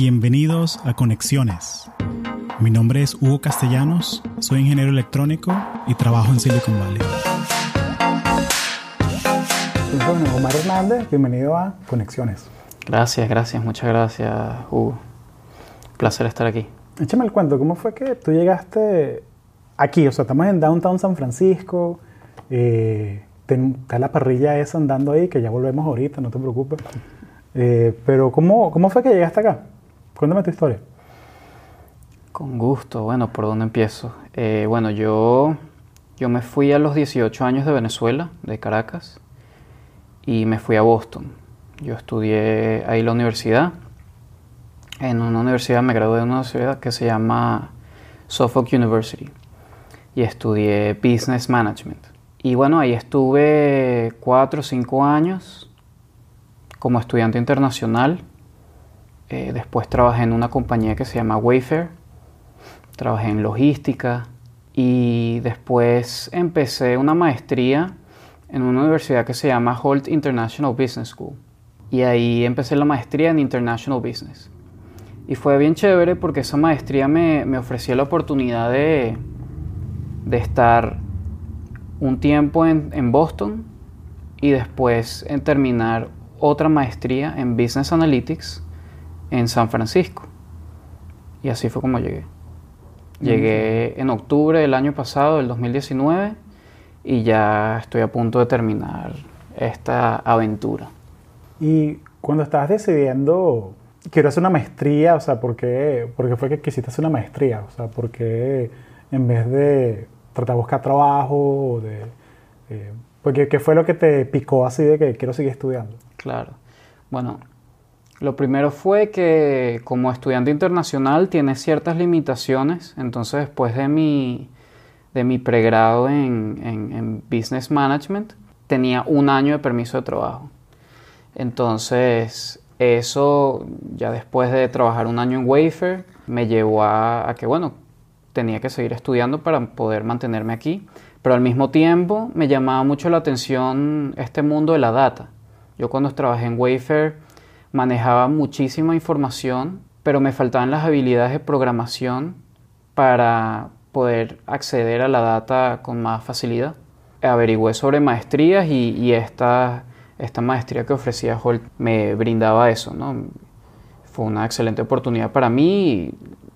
Bienvenidos a Conexiones. Mi nombre es Hugo Castellanos, soy ingeniero electrónico y trabajo en Silicon Valley. Bueno, Omar Hernández, bienvenido a Conexiones. Gracias, gracias, muchas gracias, Hugo. Placer estar aquí. Échame el cuento, ¿cómo fue que tú llegaste aquí? O sea, estamos en Downtown San Francisco, eh, está la parrilla esa andando ahí, que ya volvemos ahorita, no te preocupes. Eh, pero ¿cómo, ¿cómo fue que llegaste acá? Cuéntame tu historia. Con gusto. Bueno, ¿por dónde empiezo? Eh, bueno, yo, yo me fui a los 18 años de Venezuela, de Caracas, y me fui a Boston. Yo estudié ahí la universidad. En una universidad, me gradué de una universidad que se llama Suffolk University. Y estudié Business Management. Y bueno, ahí estuve cuatro o cinco años como estudiante internacional eh, después trabajé en una compañía que se llama Wayfair. Trabajé en logística y después empecé una maestría en una universidad que se llama Holt International Business School. Y ahí empecé la maestría en International Business. Y fue bien chévere porque esa maestría me, me ofrecía la oportunidad de, de estar un tiempo en, en Boston y después en terminar otra maestría en Business Analytics en San Francisco. Y así fue como llegué. Llegué en octubre del año pasado, del 2019, y ya estoy a punto de terminar esta aventura. Y cuando estabas decidiendo, quiero hacer una maestría, o sea, ¿por qué, fue que quisiste hacer una maestría? O sea, ¿por qué en vez de tratar de buscar trabajo, de, eh, porque, ¿qué fue lo que te picó así de que quiero seguir estudiando? Claro. Bueno, lo primero fue que como estudiante internacional tiene ciertas limitaciones, entonces después de mi, de mi pregrado en, Business Management tenía un año de permiso de trabajo. Entonces eso ya después de trabajar un año en Wayfair me llevó a, a que bueno, tenía que seguir estudiando para poder mantenerme aquí, pero al mismo tiempo me llamaba mucho la atención este mundo de la data. Yo cuando trabajé en Wayfair manejaba muchísima información, pero me faltaban las habilidades de programación para poder acceder a la data con más facilidad. Averigüé sobre maestrías y, esta, esta, maestría que ofrecía Holt me brindaba eso. ¿no? Fue una excelente oportunidad para mí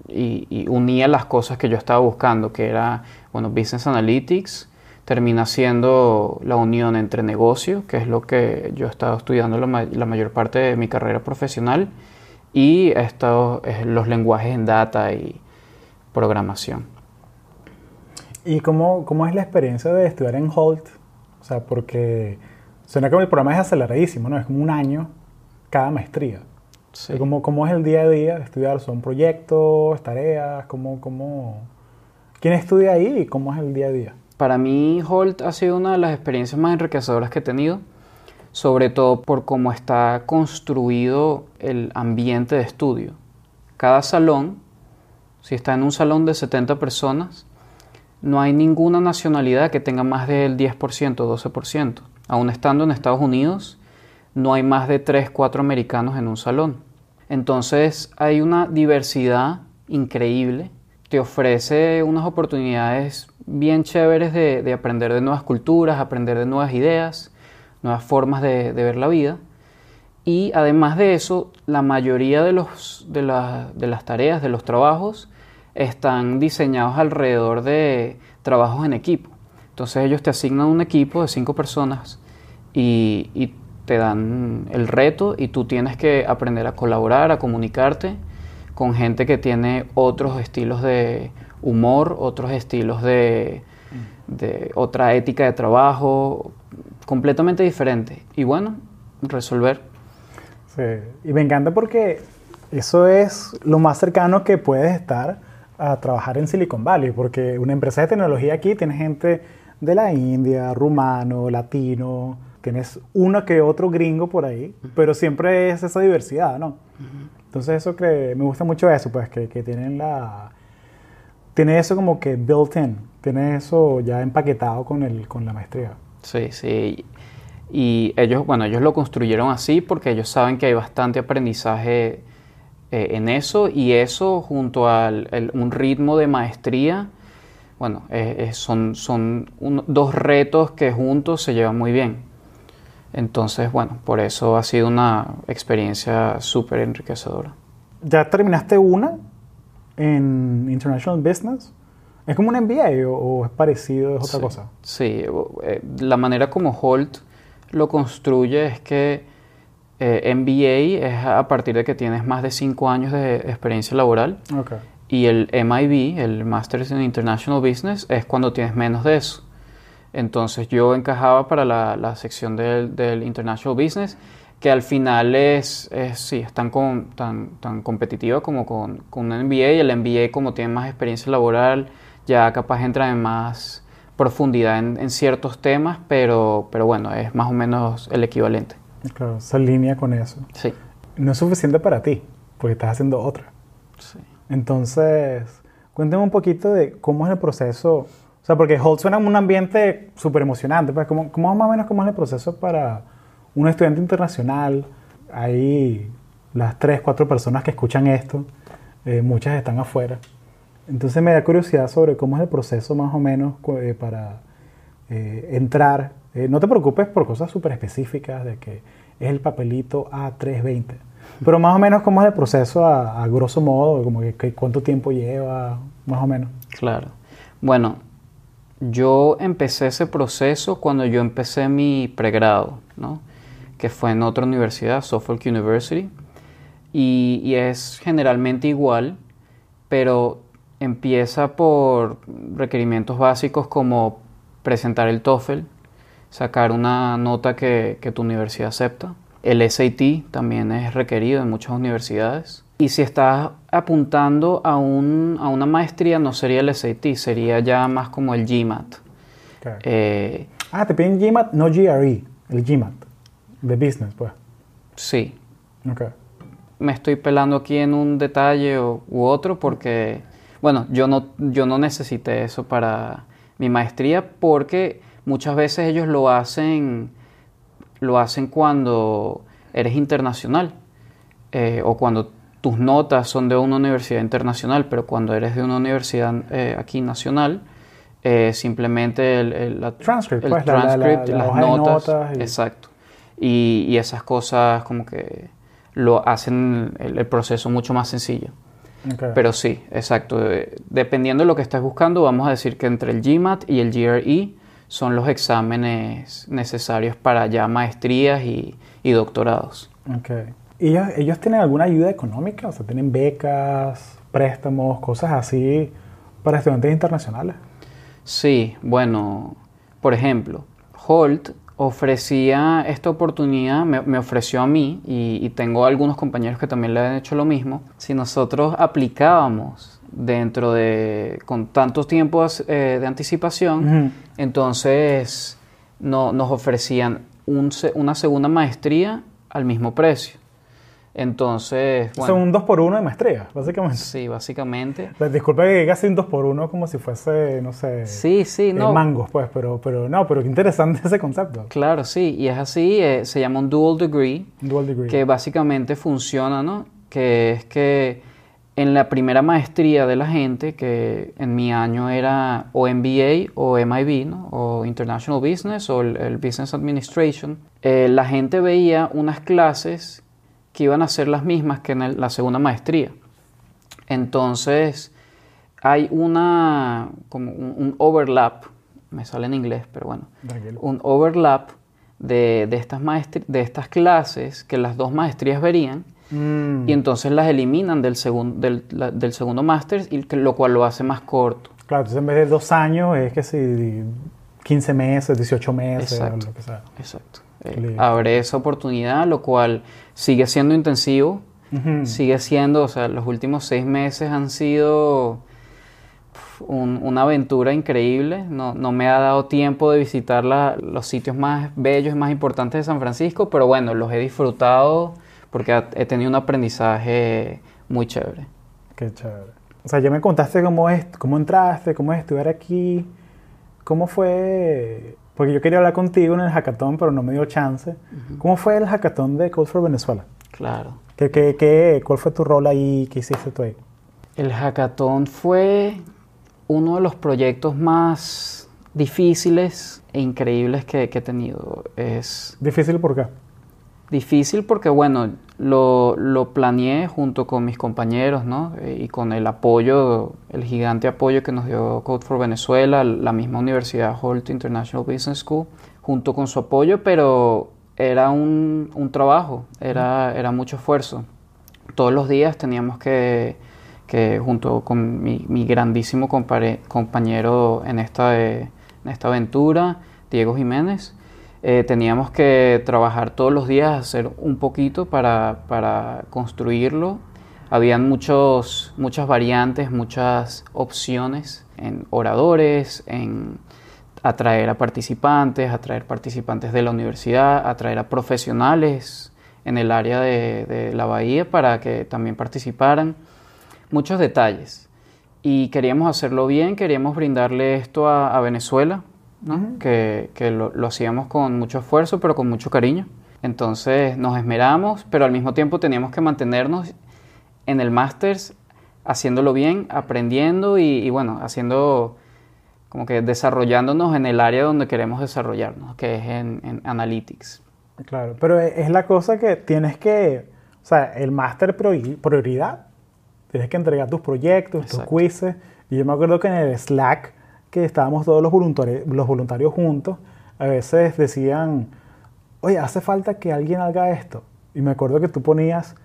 y, y, unía las cosas que yo estaba buscando, que era bueno, Business Analytics, termina siendo la unión entre negocio, que es lo que yo he estado estudiando la, mayor parte de mi carrera profesional, y estos, los lenguajes en data y programación. ¿Y cómo, cómo, es la experiencia de estudiar en Holt? O sea, porque suena como el programa es aceleradísimo, ¿no? Es como un año cada maestría. Sí. ¿Cómo, ¿Cómo, es el día a día de estudiar? ¿Son proyectos, tareas? ¿Cómo, cómo... ¿Quién estudia ahí y cómo es el día a día? Para mí Holt ha sido una de las experiencias más enriquecedoras que he tenido, sobre todo por cómo está construido el ambiente de estudio. Cada salón, si está en un salón de 70 personas, no hay ninguna nacionalidad que tenga más del 10%, 12%. Aún estando en Estados Unidos, no hay más de 3, 4 americanos en un salón. Entonces hay una diversidad increíble, te ofrece unas oportunidades bien chéveres de, aprender de nuevas culturas, aprender de nuevas ideas, nuevas formas de, ver la vida. Y además de eso, la mayoría de, los, de, las tareas, de los trabajos, están diseñados alrededor de trabajos en equipo. Entonces ellos te asignan un equipo de cinco personas y, y, te dan el reto y tú tienes que aprender a colaborar, a comunicarte con gente que tiene otros estilos de humor, otros estilos de, otra ética de trabajo, completamente diferente. Y bueno, resolver. Sí, y me encanta porque eso es lo más cercano que puedes estar a trabajar en Silicon Valley, porque una empresa de tecnología aquí tiene gente de la India, rumano, latino, tienes uno que otro gringo por ahí, pero siempre es esa diversidad, ¿no? Entonces eso que me gusta mucho eso, pues que, que tienen la, tiene eso como que built in, tiene eso ya empaquetado con, el, con la maestría. Sí, sí. Y ellos, bueno, ellos lo construyeron así porque ellos saben que hay bastante aprendizaje eh, en eso y eso junto a un ritmo de maestría, bueno, eh, eh, son, son dos retos que juntos se llevan muy bien. Entonces, bueno, por eso ha sido una experiencia súper enriquecedora. ¿Ya terminaste una en International Business? ¿Es como un MBA o, es parecido, es otra cosa? Sí, la manera como Holt lo construye es que eh, MBA es a partir de que tienes más de cinco años de experiencia laboral. Y el MIB, el Masters in International Business, es cuando tienes menos de eso. Entonces yo encajaba para la, sección del, International Business, que al final es, sí, es tan, tan, tan competitiva como con, con un MBA. Y el MBA, como tiene más experiencia laboral, ya capaz entra en más profundidad en, en ciertos temas, pero, pero bueno, es más o menos el equivalente. Claro, se alinea con eso. Sí. No es suficiente para ti, porque estás haciendo otra. Sí. Entonces, cuéntame un poquito de cómo es el proceso. O sea, porque Holt suena un ambiente súper emocionante. Pues, ¿cómo, ¿cómo, más o menos cómo es el proceso para un estudiante internacional? Hay las tres, cuatro personas que escuchan esto. Eh, muchas están afuera. Entonces me da curiosidad sobre cómo es el proceso más o menos eh, para eh, entrar no te preocupes por cosas súper específicas de que es el papelito A320. Pero más o menos cómo es el proceso a, grosso modo, como que, cuánto tiempo lleva, más o menos. Claro. Bueno, yo empecé ese proceso cuando yo empecé mi pregrado, ¿no? Que fue en otra universidad, Suffolk University, y, y es generalmente igual, pero empieza por requerimientos básicos como presentar el TOEFL, sacar una nota que, tu universidad acepta. El SAT también es requerido en muchas universidades. Y si estás apuntando a, un, a una maestría, no sería el SAT, sería ya más como el GMAT. Eh, ah, te piden GMAT, no GRE, el GMAT, de business, pues. Sí. Me estoy pelando aquí en un detalle u, u otro porque, bueno, yo no, yo no necesité eso para mi maestría porque muchas veces ellos lo hacen, lo hacen cuando eres internacional eh, o cuando tus notas son de una universidad internacional, pero cuando eres de una universidad eh, aquí nacional, eh, simplemente el, la, transcript, pues, las notas, exacto. Y, esas cosas como que lo hacen el, proceso mucho más sencillo. Pero sí, exacto. Dependiendo de lo que estés buscando, vamos a decir que entre el GMAT y el GRE son los exámenes necesarios para ya maestrías y, doctorados. Okay. ¿Y ellos, tienen alguna ayuda económica? O sea, ¿tienen becas, préstamos, cosas así para estudiantes internacionales? Sí, bueno, por ejemplo, Holt ofrecía esta oportunidad, me, ofreció a mí y, y, tengo algunos compañeros que también le han hecho lo mismo. Si nosotros aplicábamos dentro de, con tantos tiempos eh, de anticipación, entonces no, nos ofrecían una segunda maestría al mismo precio. Entonces, bueno. Son un 2 por 1 de maestría, básicamente. Sí, básicamente. Disculpa que así un 2 por 1 como si fuese, no sé. Sí, sí, no. mangos, pues, pero, pero no, pero qué interesante ese concepto. Claro, sí, y es así, eh, se llama un dual degree. Dual degree. Que básicamente funciona, ¿no? Que es que en la primera maestría de la gente, que en mi año era o MBA o MIB, ¿no? o International Business o el, Business Administration, eh, la gente veía unas clases que iban a ser las mismas que en la segunda maestría. Entonces, hay una, como un, overlap, me sale en inglés, pero bueno, un overlap de, de, estas de estas clases que las dos maestrías verían Mm. Y entonces las eliminan del, del, del segundo máster, lo cual lo hace más corto. Claro, entonces en vez de dos años es que si 15 meses, 18 meses, exacto, lo que sea. Exacto. Eh, abre esa oportunidad, lo cual sigue siendo intensivo, sigue siendo, o sea, los últimos seis meses han sido una aventura increíble. No, no, me ha dado tiempo de visitar los sitios más bellos y más importantes de San Francisco, pero bueno, los he disfrutado porque he tenido un aprendizaje muy chévere. Qué chévere. O sea, ya me contaste cómo, es, cómo entraste, cómo es estudiar aquí, cómo fue, porque yo quería hablar contigo en el hackathon, pero no me dio chance. ¿Cómo fue el hackathon de Code for Venezuela? Claro. ¿Qué, qué, qué, cuál fue tu rol ahí? ¿Qué hiciste tú ahí? El hackathon fue uno de los proyectos más difíciles e increíbles que, que he tenido. Es ¿Difícil por qué? Difícil porque, bueno, lo, lo planeé junto con mis compañeros, ¿no? Eh, Y con el apoyo, el gigante apoyo que nos dio Code for Venezuela, la misma Universidad Holt International Business School, junto con su apoyo, pero era un, un trabajo, era, era mucho esfuerzo. Todos los días teníamos que, que junto con mi, mi grandísimo compare- compañero en esta, eh, en esta aventura, Diego Jiménez, eh, teníamos que trabajar todos los días, hacer un poquito para, para construirlo. Habían muchos, muchas variantes, muchas opciones en oradores, en atraer a participantes, atraer participantes de la universidad, atraer a profesionales en el área de, de la bahía para que también participaran. Muchos detalles. Y queríamos hacerlo bien, queríamos brindarle esto a, a Venezuela, ¿no? que, que lo, lo hacíamos con mucho esfuerzo, pero con mucho cariño. Entonces nos esmeramos, pero al mismo tiempo teníamos que mantenernos en el Masters haciéndolo bien, aprendiendo y, y bueno, haciendo como que desarrollándonos en el área donde queremos desarrollarnos, que es en, en Analytics. Claro, pero e- es la cosa que tienes que, o sea, el máster priori- prioridad, tienes que entregar tus proyectos, tus quizzes. Y yo me acuerdo que en el Slack, que estábamos todos los voluntarios, los voluntarios juntos, a veces decían, oye, hace falta que alguien haga esto. Y me acuerdo que tú ponías,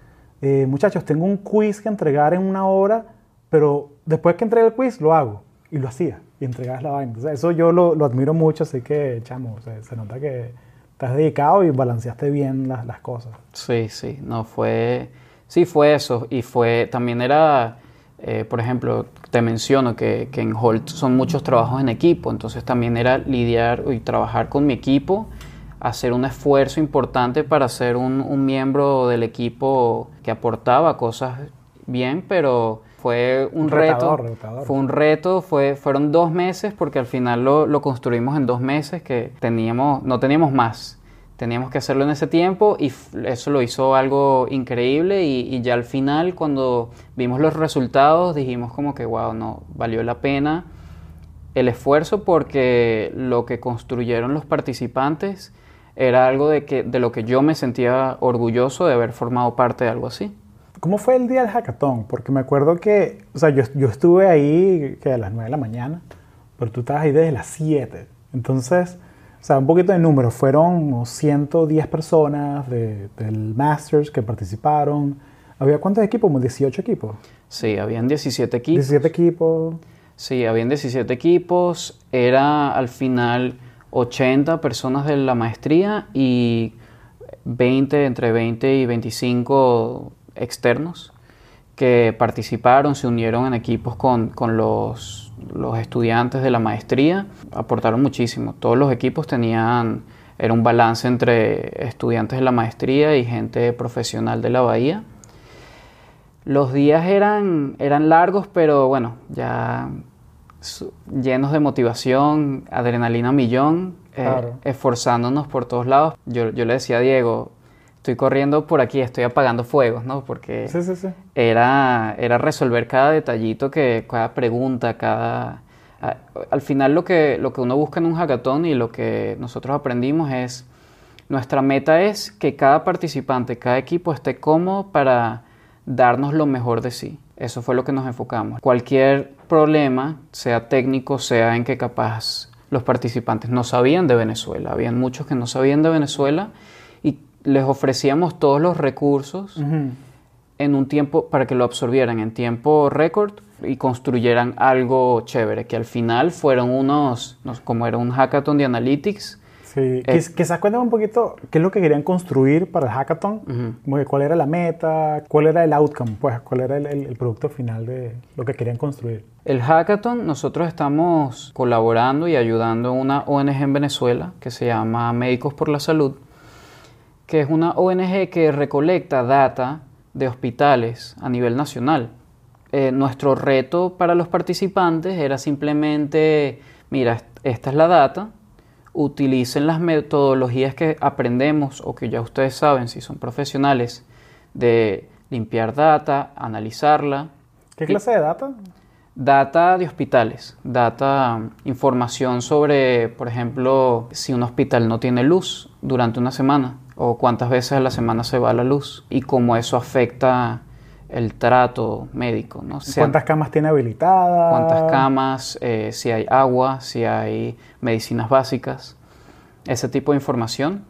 eh, muchachos, tengo un quiz que entregar en una hora, pero después que entregue el quiz lo hago. Y lo hacía. Y entregabas la vaina. Eso yo lo, lo admiro mucho, así que, chamo, o sea, se nota que estás dedicado y balanceaste bien las, las cosas. Sí, sí, no fue, sí fue eso y fue, también era, eh, por ejemplo, te menciono que, que en Holt son muchos trabajos en equipo, entonces también era lidiar y trabajar con mi equipo, hacer un esfuerzo importante para ser un, un miembro del equipo que aportaba cosas bien, pero fue un Retador, reto, retador. fue un reto, fue, fueron dos meses porque al final lo, lo construimos en dos meses que teníamos, no teníamos más. Teníamos que hacerlo en ese tiempo y eso lo hizo algo increíble y, y ya al final cuando vimos los resultados dijimos como que wow, no, valió la pena el esfuerzo porque lo que construyeron los participantes era algo de, que, de lo que yo me sentía orgulloso de haber formado parte de algo así. ¿Cómo fue el día del hackathon? Porque me acuerdo que, o sea, yo, yo estuve ahí que a las 9 de la mañana, pero tú estabas ahí desde las 7. Entonces, o sea, un poquito de números. Fueron unos 110 personas de- del Masters que participaron. ¿Había cuántos equipos? Como 18 equipos. Sí, habían 17 equipos. 17 equipos. Sí, habían 17 equipos, era al final 80 personas de la maestría y 20, entre 20 y 25 externos que participaron, se unieron en equipos con, con los, los estudiantes de la maestría, aportaron muchísimo. Todos los equipos tenían, era un balance entre estudiantes de la maestría y gente profesional de la bahía. Los días eran, eran largos, pero bueno, ya llenos de motivación, adrenalina a millón, eh, esforzándonos por todos lados. Yo, yo le decía a Diego, estoy corriendo por aquí, estoy apagando fuegos, ¿no? Porque Sí, sí, sí. era, era resolver cada detallito, que, cada pregunta, cada... a- al final lo que, lo que uno busca en un hackathon y lo que nosotros aprendimos es, nuestra meta es que cada participante, cada equipo esté cómodo para darnos lo mejor de sí. Eso fue lo que nos enfocamos. Cualquier problema, sea técnico, sea en que capaz los participantes no sabían de Venezuela, habían muchos que no sabían de Venezuela les ofrecíamos todos los recursos Ujú. en un tiempo para que lo absorbieran en tiempo récord y construyeran algo chévere, que al final fueron unos, como era un hackathon de analytics, Sí, Eh, Quiz- quizás cuéntame un poquito qué es lo que querían construir para el hackathon, como que cuál era la meta, cuál era el outcome, pues cuál era el, el- el producto final de lo que querían construir. El hackathon, nosotros estamos colaborando y ayudando a una ONG en Venezuela que se llama Médicos por la Salud, que es una ONG que recolecta data de hospitales a nivel nacional. Eh, nuestro reto para los participantes era simplemente, mira, est- esta es la data, utilicen las metodologías que aprendemos o que ya ustedes saben si son profesionales de limpiar data, analizarla. ¿Qué clase de data? Data de hospitales, data, información sobre, por ejemplo, si un hospital no tiene luz durante una semana o cuántas veces a la semana se va la luz y cómo eso afecta el trato médico. ¿no? ¿Cuántas camas tiene habilitadas? ¿Cuántas camas? Eh, si hay agua, si hay medicinas básicas, ese tipo de información.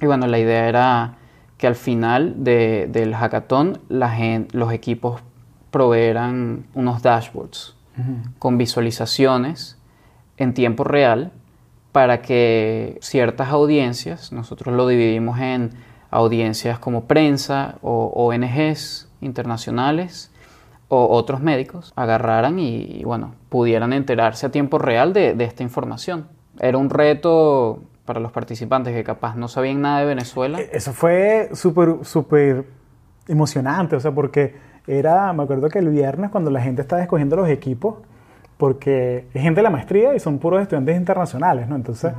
Y bueno, la idea era que al final del hackathon la los equipos proveeran unos dashboards con visualizaciones en tiempo real para que ciertas audiencias, nosotros lo dividimos en audiencias como prensa o ONGs internacionales o otros médicos, agarraran y, bueno, pudieran enterarse a tiempo real de, esta información. Era un reto para los participantes que capaz no sabían nada de Venezuela. E, eso fue súper, súper emocionante, o sea, porque era, me acuerdo que el viernes cuando la gente estaba escogiendo los equipos, porque es gente de la maestría y son puros estudiantes internacionales, ¿no? Entonces,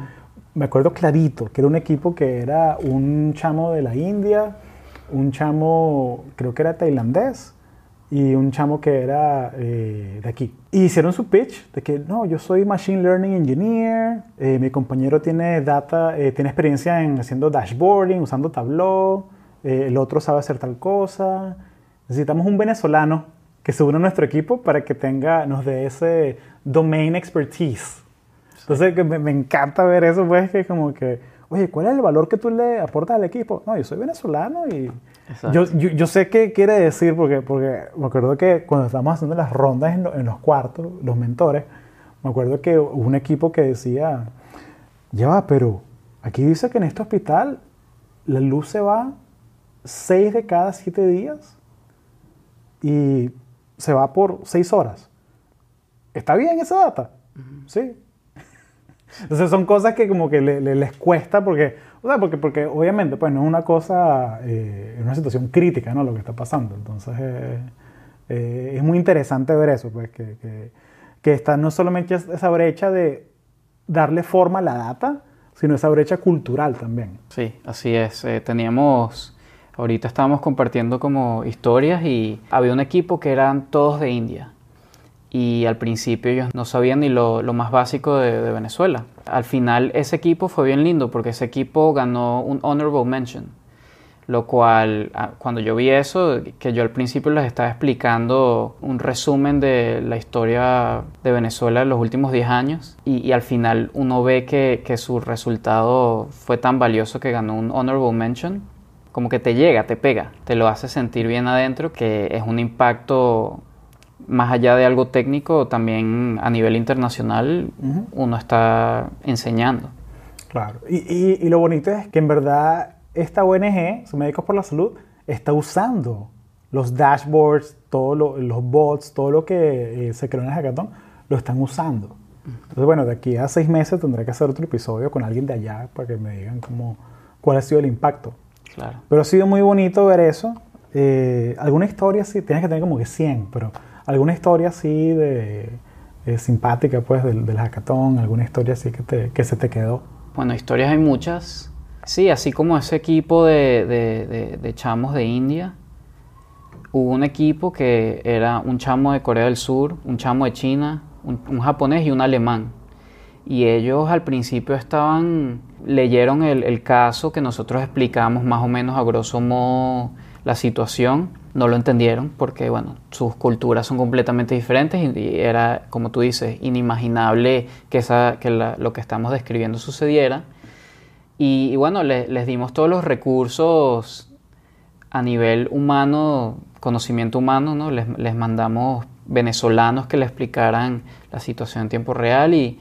me acuerdo clarito que era un equipo que era un chamo de la India, un chamo, creo que era tailandés, y un chamo que era eh, de aquí. Y hicieron su pitch de que no, yo soy Machine Learning Engineer, eh, mi compañero tiene, data, eh, tiene experiencia en haciendo dashboarding, usando Tableau, el otro sabe hacer tal cosa. Necesitamos un venezolano que se una a nuestro equipo para que tenga, nos dé ese domain expertise. Entonces me, me, encanta ver eso, pues que como que, oye, ¿cuál es el valor que tú le aportas al equipo? No, yo soy venezolano y yo, yo, yo, sé qué quiere decir porque, porque me acuerdo que cuando estábamos haciendo las rondas en, en los cuartos, los mentores, me acuerdo que hubo un equipo que decía, ya va, pero aquí dice que en este hospital la luz se va seis de cada siete días y se va por seis horas. ¿Está bien esa data? Sí. Entonces son cosas que como que le, les cuesta porque, o sea, porque, porque obviamente pues no es una cosa, eh, es una situación crítica, ¿no? Lo que está pasando. Entonces eh, eh, es muy interesante ver eso, pues que, que, que, está no solamente esa brecha de darle forma a la data, sino esa brecha cultural también. Sí, así es. teníamos, ahorita estábamos compartiendo como historias y había un equipo que eran todos de India y al principio ellos no sabían ni lo, lo más básico de, Venezuela. Al final ese equipo fue bien lindo porque ese equipo ganó un honorable mention, lo cual ah, cuando yo vi eso, que yo al principio les estaba explicando un resumen de la historia de Venezuela en los últimos 10 años y, y al final uno ve que, que su resultado fue tan valioso que ganó un honorable mention, como que te llega, te pega, te lo hace sentir bien adentro, que es un impacto más allá de algo técnico, también a nivel internacional uno está enseñando. Claro, y, lo bonito es que en verdad esta ONG, Médicos por la Salud, está usando los dashboards, todos los bots, todo lo que eh, se creó en el hackathon, lo están usando. Entonces, bueno, de aquí a seis meses tendré que hacer otro episodio con alguien de allá para que me digan cómo, cuál ha sido el impacto. Claro. Pero ha sido muy bonito ver eso. Eh, alguna historia sí, tienes que tener como que 100, pero alguna historia así de eh, simpática pues del, del, hackathon, alguna historia así que, te, que se te quedó. Bueno, historias hay muchas. Sí, así como ese equipo de, de, de, chamos de India, hubo un equipo que era un chamo de Corea del Sur, un chamo de China, un, un japonés y un alemán. Y ellos al principio estaban, leyeron el, el caso que nosotros explicamos más o menos a grosso modo la situación no lo entendieron porque, bueno, sus culturas son completamente diferentes y, era, como tú dices, inimaginable que, esa, que lo que estamos describiendo sucediera. Y, bueno, les dimos todos los recursos a nivel humano, conocimiento humano, ¿no? Les, les mandamos venezolanos que le explicaran la situación en tiempo real y,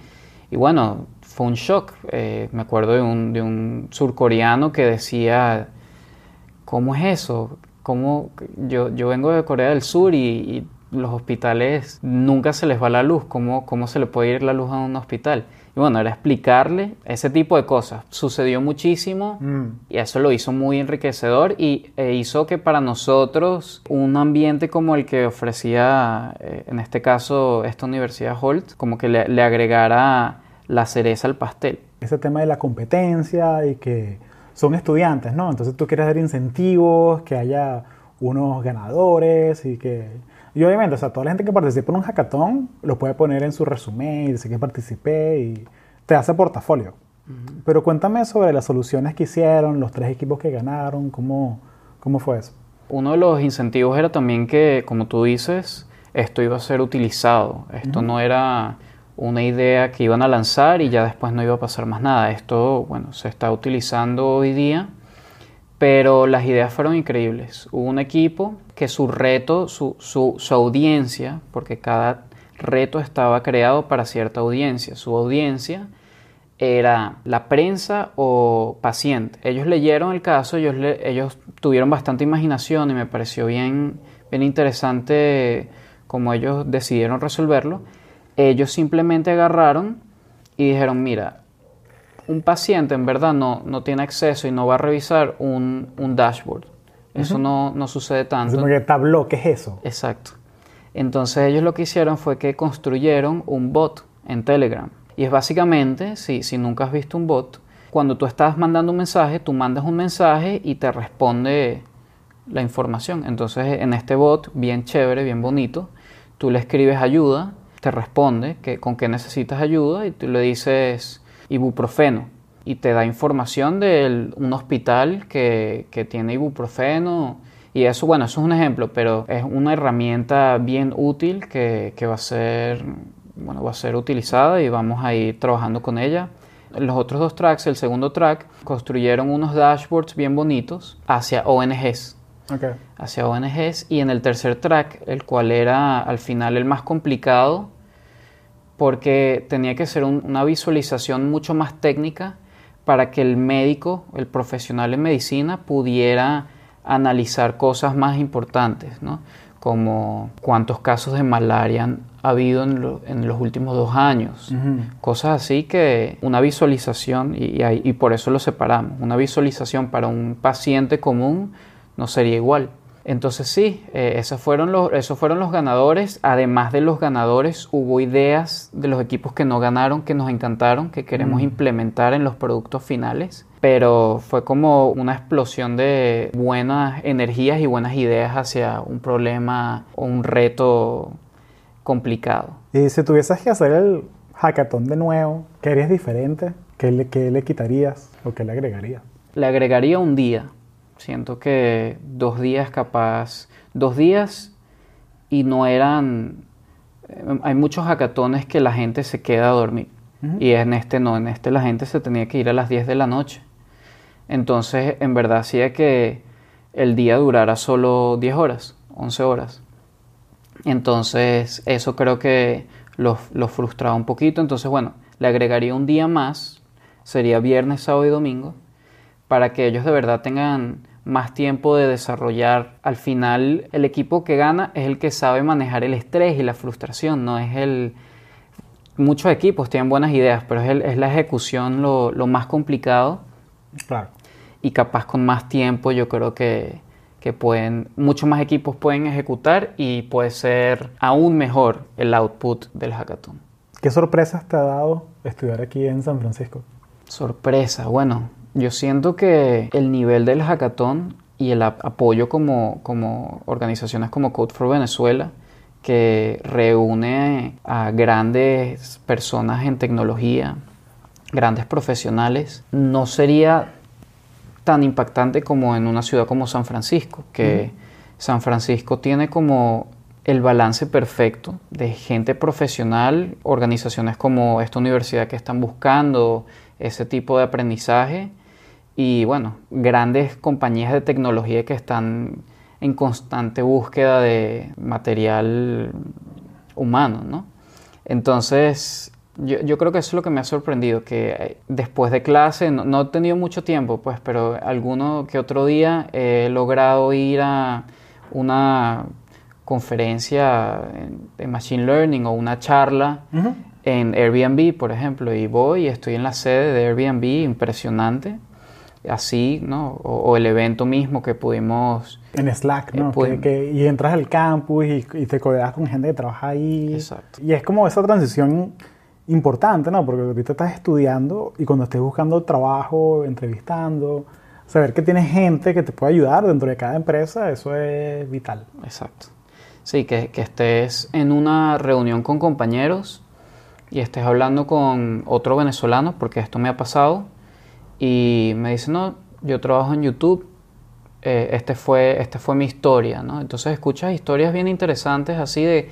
y bueno, fue un shock. Eh, me acuerdo de un, de un surcoreano que decía, ¿cómo es eso? ¿Cómo yo, yo vengo de Corea del Sur y, los hospitales nunca se les va la luz? ¿Cómo, ¿Cómo se le puede ir la luz a un hospital? Y bueno, era explicarle ese tipo de cosas. Sucedió muchísimo mm. y eso lo hizo muy enriquecedor y e hizo que para nosotros un ambiente como el que ofrecía, eh, en este caso, esta Universidad Holt, como que le, le agregara la cereza al pastel. Ese tema de la competencia y que son estudiantes, ¿no? Entonces tú quieres dar incentivos, que haya unos ganadores y que... Y obviamente, o sea, toda la gente que participa en un hackathon lo puede poner en su resumen y decir que participé y te hace portafolio. Pero cuéntame sobre las soluciones que hicieron, los tres equipos que ganaron, ¿cómo, cómo fue eso? Uno de los incentivos era también que, como tú dices, esto iba a ser utilizado. Esto no era una idea que iban a lanzar y ya después no iba a pasar más nada. Esto, bueno, se está utilizando hoy día, pero las ideas fueron increíbles. Hubo un equipo que su reto, su, su, su audiencia, porque cada reto estaba creado para cierta audiencia, su audiencia era la prensa o paciente. Ellos leyeron el caso, ellos, ellos tuvieron bastante imaginación y me pareció bien, bien interesante cómo ellos decidieron resolverlo. Ellos simplemente agarraron y dijeron, mira, un paciente en verdad no, no tiene acceso y no va a revisar un, un dashboard. Eso no, no, sucede tanto. Es tabló, ¿qué es eso? Exacto. Entonces ellos lo que hicieron fue que construyeron un bot en Telegram y es básicamente, si, si nunca has visto un bot, cuando tú estás mandando un mensaje, tú mandas un mensaje y te responde la información. Entonces, en este bot, bien chévere, bien bonito, tú le escribes ayuda, te responde que, con qué necesitas ayuda y tú le dices ibuprofeno y te da información de un hospital que, que tiene ibuprofeno. Y eso, bueno, eso es un ejemplo, pero es una herramienta bien útil que, que va a ser bueno, va a ser utilizada y vamos a ir trabajando con ella. Los otros dos tracks, el segundo track, construyeron unos dashboards bien bonitos hacia ONGs. Okay. Hacia ONGs. Y en el tercer track, el cual era al final el más complicado, porque tenía que ser una visualización mucho más técnica para que el médico, el profesional en medicina, pudiera analizar cosas más importantes, ¿no? como cuántos casos de malaria han habido en, los últimos dos años. Cosas así que una visualización, y, y, por eso lo separamos, una visualización para un paciente común no sería igual. Entonces sí, eh, esos, fueron los, esos fueron los ganadores. Además de los ganadores, hubo ideas de los equipos que no ganaron, que nos encantaron, que queremos implementar en los productos finales. Pero fue como una explosión de buenas energías y buenas ideas hacia un problema o un reto complicado. Y si tuvieses que hacer el hackathon de nuevo, ¿qué harías diferente? ¿Qué le, qué le quitarías o qué le agregarías? Le agregaría un día Siento que dos días capaz, dos días y no eran... Eh, hay muchos hackatones que la gente se queda a dormir. Y en este no, en este la gente se tenía que ir a las 10 de la noche. Entonces, en verdad hacía que el día durara solo 10 horas, 11 horas. Entonces, eso creo que los lo frustraba un poquito. Entonces, bueno, le agregaría un día más, sería viernes, sábado y domingo, para que ellos de verdad tengan más tiempo de desarrollar. Al final, el equipo que gana es el que sabe manejar el estrés y la frustración, no es el... Muchos equipos tienen buenas ideas, pero es, la ejecución lo, más complicado. Claro. Y capaz con más tiempo yo creo que, que pueden, muchos más equipos pueden ejecutar y puede ser aún mejor el output del hackathon. ¿Qué sorpresas te ha dado estudiar aquí en San Francisco? Sorpresa, bueno, yo siento que el nivel del hackathon y el apoyo como, como organizaciones como Code for Venezuela, que reúne a grandes personas en tecnología, grandes profesionales, no sería tan impactante como en una ciudad como San Francisco, que San Francisco tiene como el balance perfecto de gente profesional, organizaciones como esta universidad que están buscando ese tipo de aprendizaje y bueno, grandes compañías de tecnología que están en constante búsqueda de material humano, ¿no? Entonces, yo, creo que eso es lo que me ha sorprendido, que eh, después de clase, no, he tenido mucho tiempo, pues, pero alguno que otro día he logrado ir a una conferencia de Machine Learning o una charla en Airbnb, por ejemplo, y voy y estoy en la sede de Airbnb, impresionante así, ¿no? O, el evento mismo que pudimos... En Slack, ¿no? Eh, y entras al campus y, te codeas con gente que trabaja ahí. Exacto. Y es como esa transición importante, ¿no? Porque ahorita estás estudiando y cuando estés buscando trabajo, entrevistando, saber que tienes gente que te puede ayudar dentro de cada empresa, eso es vital. Exacto. Sí, que, que estés en una reunión con compañeros y estés hablando con otro venezolano, porque esto me ha pasado, y me dice, no, yo trabajo en YouTube, eh, este, fue, este fue mi historia, ¿no? Entonces escuchas historias bien interesantes así de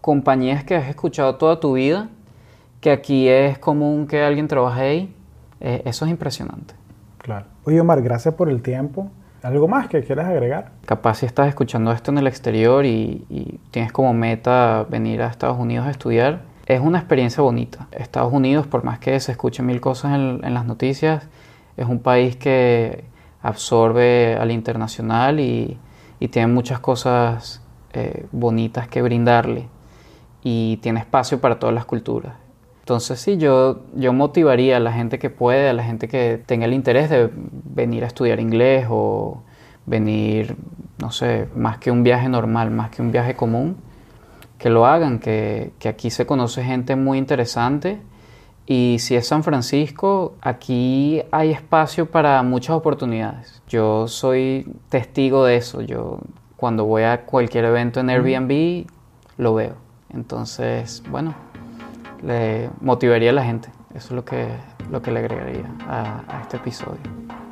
compañías que has escuchado toda tu vida, que aquí es común que alguien trabaje ahí, eh, eso es impresionante. Claro. Oye Omar, gracias por el tiempo. ¿Algo más que quieras agregar? Capaz si estás escuchando esto en el exterior y, y tienes como meta venir a Estados Unidos a estudiar, es una experiencia bonita. Estados Unidos, por más que se escuchen mil cosas en, en las noticias, es un país que absorbe al internacional y, y tiene muchas cosas eh, bonitas que brindarle y tiene espacio para todas las culturas. Entonces sí, yo, yo motivaría a la gente que puede, a la gente que tenga el interés de venir a estudiar inglés o venir, no sé, más que un viaje normal, más que un viaje común, que lo hagan, que, que aquí se conoce gente muy interesante y si es San Francisco, aquí hay espacio para muchas oportunidades. Yo soy testigo de eso. Yo cuando voy a cualquier evento en Airbnb, lo veo. Entonces, bueno, le motivaría a la gente. Eso es lo que, lo que le agregaría a, a este episodio.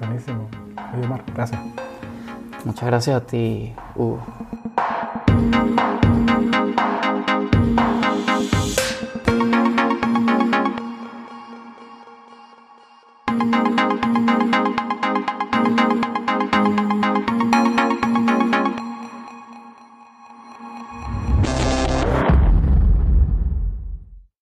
Buenísimo. Oye Omar, gracias. Muchas gracias a ti, Hugo.